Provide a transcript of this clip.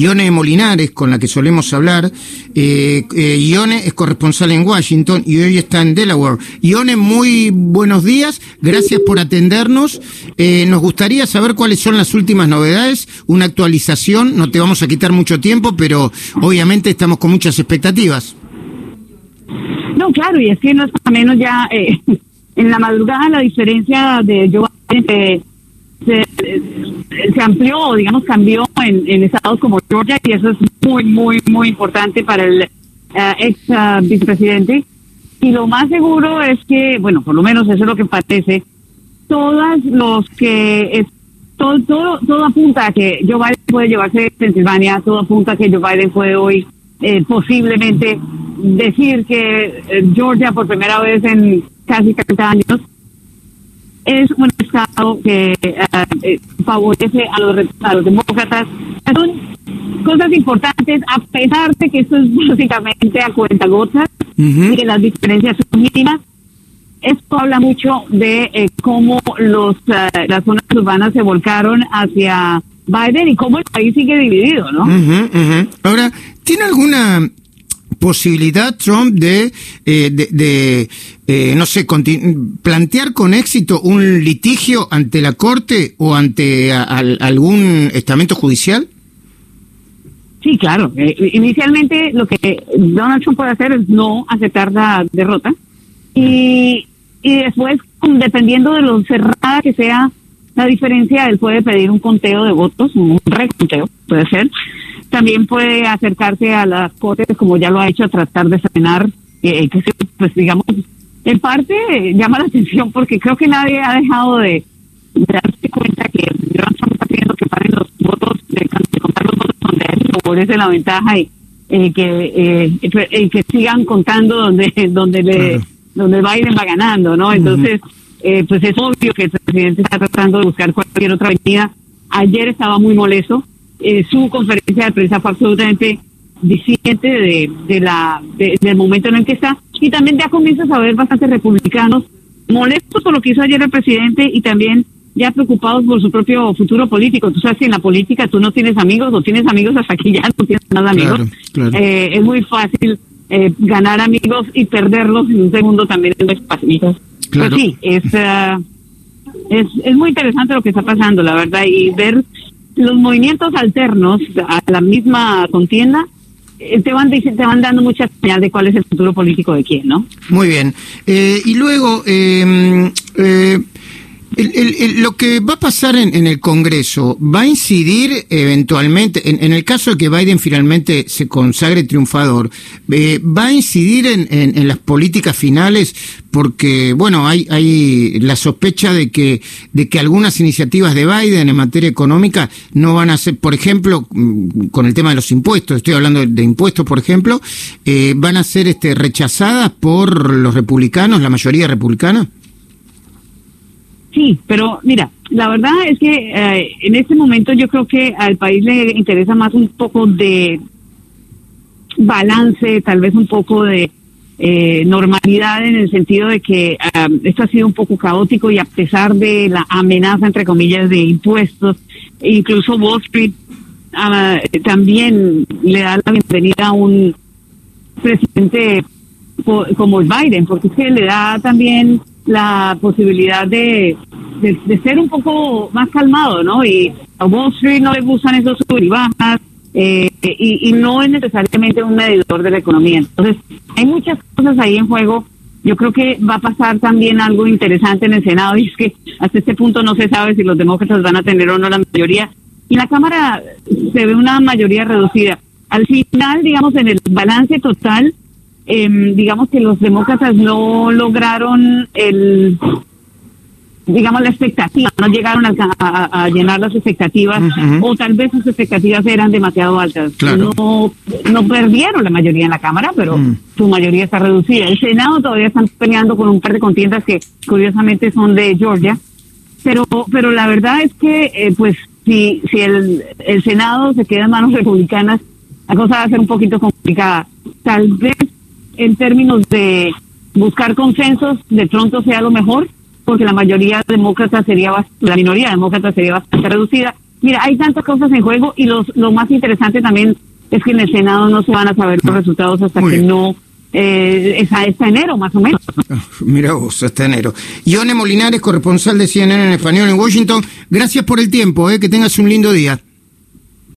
Ione Molinares, con la que solemos hablar. Eh, eh, Ione es corresponsal en Washington y hoy está en Delaware. Ione, muy buenos días, gracias por atendernos. Eh, nos gustaría saber cuáles son las últimas novedades, una actualización, no te vamos a quitar mucho tiempo, pero obviamente estamos con muchas expectativas. No, claro, y es que no es menos ya eh, en la madrugada la diferencia de Joe se, se amplió, digamos, cambió en, estados como Georgia y eso es muy, muy, muy importante para el uh, ex uh, vicepresidente. Y lo más seguro es que, bueno, por lo menos eso es lo que parece, todos los que, es, todo, todo, todo apunta a que Joe Biden puede llevarse Pensilvania, todo apunta a que Joe Biden puede hoy eh, posiblemente decir que eh, Georgia por primera vez en casi 30 años es un estado que uh, favorece a los, a los demócratas. Son cosas importantes, a pesar de que esto es básicamente a cuenta gotas uh -huh. y que las diferencias son mínimas. Esto habla mucho de eh, cómo los uh, las zonas urbanas se volcaron hacia Biden y cómo el país sigue dividido, ¿no? Uh -huh, Ahora, ¿tiene alguna posibilidad Trump de, eh, de, de eh, no sé, plantear con éxito un litigio ante la Corte o ante a, a, algún estamento judicial? Sí, claro. Eh, inicialmente lo que Donald Trump puede hacer es no aceptar la derrota y, y después, dependiendo de lo cerrada que sea la diferencia, él puede pedir un conteo de votos, un reconteo, puede ser también puede acercarse a las cortes, como ya lo ha hecho, a tratar de frenar, eh, que pues digamos, en parte eh, llama la atención porque creo que nadie ha dejado de, de darse cuenta que Donald Trump está pidiendo que paren los votos, de, de contar los votos donde él favorece la ventaja y eh, que eh, que sigan contando donde donde le claro. donde Biden va ganando, ¿no? Entonces, uh -huh. eh, pues es obvio que el presidente está tratando de buscar cualquier otra avenida. Ayer estaba muy molesto eh, su conferencia de prensa fue absolutamente disidente de, de la de, del momento en el que está y también ya comienzas a ver bastantes republicanos molestos por lo que hizo ayer el presidente y también ya preocupados por su propio futuro político. Tú sabes que en la política tú no tienes amigos o tienes amigos hasta que ya no tienes nada amigos. Claro, claro. Eh, es muy fácil eh, ganar amigos y perderlos en un segundo también es muy fácil. Claro. Pues sí, es, uh, es, es muy interesante lo que está pasando, la verdad, y ver los movimientos alternos a la misma contienda te van, te van dando muchas señales de cuál es el futuro político de quién, ¿no? Muy bien. Eh, y luego, eh, eh, el, lo que va a pasar en, el Congreso va a incidir eventualmente, en, en, el caso de que Biden finalmente se consagre triunfador, eh, va a incidir en, las políticas finales porque, bueno, hay, hay la sospecha de que, de que algunas iniciativas de Biden en materia económica no van a ser, por ejemplo, mm, con el tema de los impuestos, estoy hablando de impuestos, por ejemplo, eh, van a ser este, rechazadas por los republicanos, la mayoría republicana. Sí, pero mira, la verdad es que eh, en este momento yo creo que al país le interesa más un poco de balance, tal vez un poco de eh, normalidad en el sentido de que um, esto ha sido un poco caótico y a pesar de la amenaza, entre comillas, de impuestos, incluso Wall Street uh, también le da la bienvenida a un presidente como Biden, porque es que le da también la posibilidad de, de, ser un poco más calmado, ¿no? Y a Wall Street no le gustan esos sub y bajas, eh, y, no es necesariamente un medidor de la economía. Entonces, hay muchas cosas ahí en juego. Yo creo que va a pasar también algo interesante en el Senado, y es que hasta este punto no se sabe si los demócratas van a tener o no la mayoría. Y la Cámara se ve una mayoría reducida. Al final, digamos, en el balance total, eh, digamos que los demócratas no lograron el digamos la expectativa, no llegaron a, a, a llenar las expectativas uh -huh. o tal vez sus expectativas eran demasiado altas. Claro. No, no perdieron la mayoría en la Cámara, pero uh -huh. su mayoría está reducida. El Senado todavía están peleando con un par de contiendas que curiosamente son de Georgia, pero pero la verdad es que eh, pues si si el, el Senado se queda en manos republicanas, la cosa va a ser un poquito complicada. Tal vez en términos de buscar consensos, de pronto sea lo mejor, porque la mayoría demócrata sería, la minoría demócrata sería bastante reducida, Mira, hay tantas cosas en juego y los, lo más interesante también es que en el Senado no se van a saber los resultados hasta que no eh, es hasta enero más o menos. Ah, mira vos, hasta enero. Ione Molinares, corresponsal de CNN en español en Washington, gracias por el tiempo, eh, que tengas un lindo día.